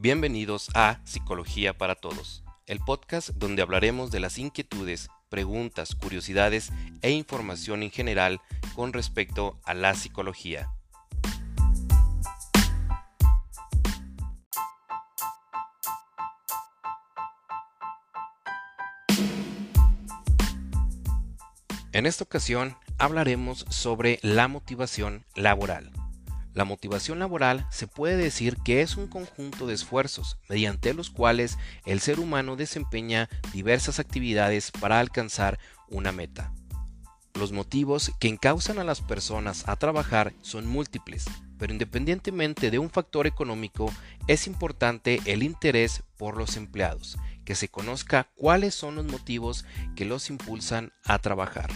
Bienvenidos a Psicología para Todos, el podcast donde hablaremos de las inquietudes, preguntas, curiosidades e información en general con respecto a la psicología. En esta ocasión hablaremos sobre la motivación laboral. La motivación laboral se puede decir que es un conjunto de esfuerzos mediante los cuales el ser humano desempeña diversas actividades para alcanzar una meta. Los motivos que encausan a las personas a trabajar son múltiples, pero independientemente de un factor económico, es importante el interés por los empleados, que se conozca cuáles son los motivos que los impulsan a trabajar.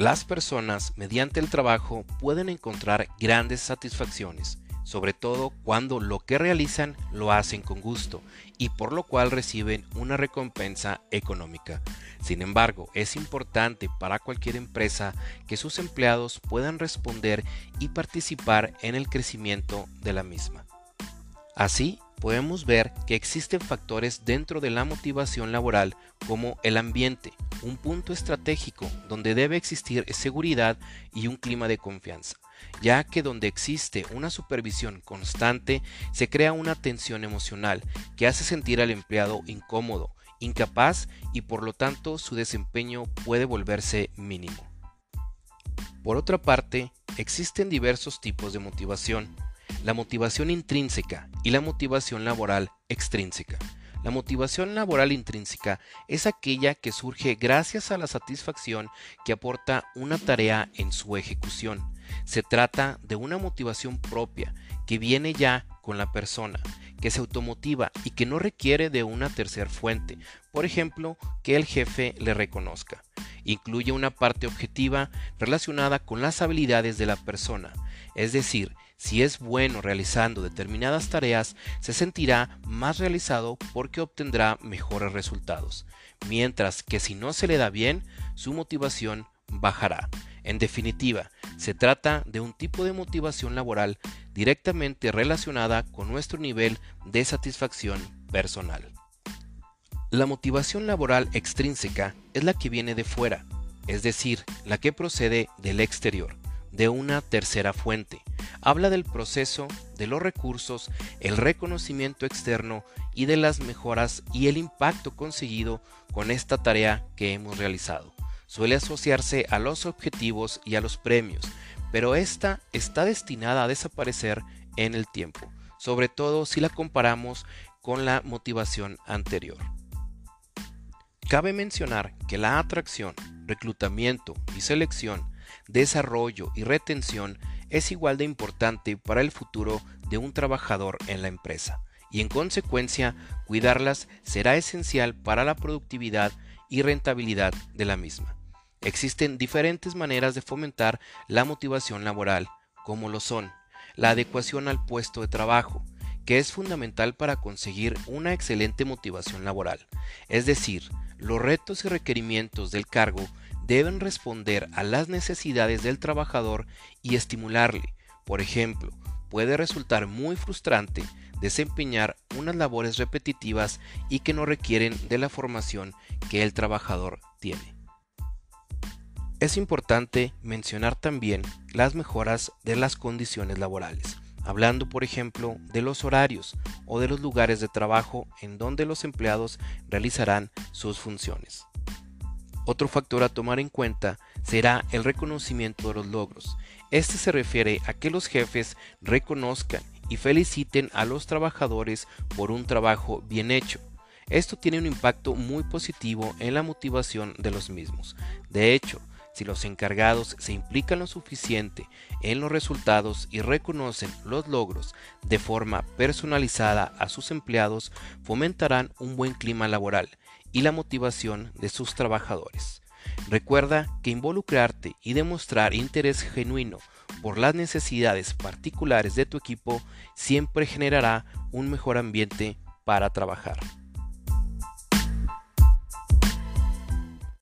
Las personas mediante el trabajo pueden encontrar grandes satisfacciones, sobre todo cuando lo que realizan lo hacen con gusto y por lo cual reciben una recompensa económica. Sin embargo, es importante para cualquier empresa que sus empleados puedan responder y participar en el crecimiento de la misma. Así, podemos ver que existen factores dentro de la motivación laboral como el ambiente, un punto estratégico donde debe existir seguridad y un clima de confianza, ya que donde existe una supervisión constante se crea una tensión emocional que hace sentir al empleado incómodo, incapaz y por lo tanto su desempeño puede volverse mínimo. Por otra parte, existen diversos tipos de motivación, la motivación intrínseca y la motivación laboral extrínseca. La motivación laboral intrínseca es aquella que surge gracias a la satisfacción que aporta una tarea en su ejecución. Se trata de una motivación propia que viene ya con la persona, que se automotiva y que no requiere de una tercera fuente, por ejemplo, que el jefe le reconozca. Incluye una parte objetiva relacionada con las habilidades de la persona, es decir, si es bueno realizando determinadas tareas, se sentirá más realizado porque obtendrá mejores resultados, mientras que si no se le da bien, su motivación bajará. En definitiva, se trata de un tipo de motivación laboral directamente relacionada con nuestro nivel de satisfacción personal. La motivación laboral extrínseca es la que viene de fuera, es decir, la que procede del exterior, de una tercera fuente, habla del proceso, de los recursos, el reconocimiento externo y de las mejoras y el impacto conseguido con esta tarea que hemos realizado. Suele asociarse a los objetivos y a los premios, pero esta está destinada a desaparecer en el tiempo, sobre todo si la comparamos con la motivación anterior. Cabe mencionar que la atracción, reclutamiento y selección, desarrollo y retención es igual de importante para el futuro de un trabajador en la empresa y en consecuencia cuidarlas será esencial para la productividad y rentabilidad de la misma. Existen diferentes maneras de fomentar la motivación laboral, como lo son la adecuación al puesto de trabajo, que es fundamental para conseguir una excelente motivación laboral, es decir, los retos y requerimientos del cargo deben responder a las necesidades del trabajador y estimularle. Por ejemplo, puede resultar muy frustrante desempeñar unas labores repetitivas y que no requieren de la formación que el trabajador tiene. Es importante mencionar también las mejoras de las condiciones laborales, hablando por ejemplo de los horarios o de los lugares de trabajo en donde los empleados realizarán sus funciones. Otro factor a tomar en cuenta será el reconocimiento de los logros. Este se refiere a que los jefes reconozcan y feliciten a los trabajadores por un trabajo bien hecho. Esto tiene un impacto muy positivo en la motivación de los mismos. De hecho, si los encargados se implican lo suficiente en los resultados y reconocen los logros de forma personalizada a sus empleados, fomentarán un buen clima laboral y la motivación de sus trabajadores. Recuerda que involucrarte y demostrar interés genuino por las necesidades particulares de tu equipo siempre generará un mejor ambiente para trabajar.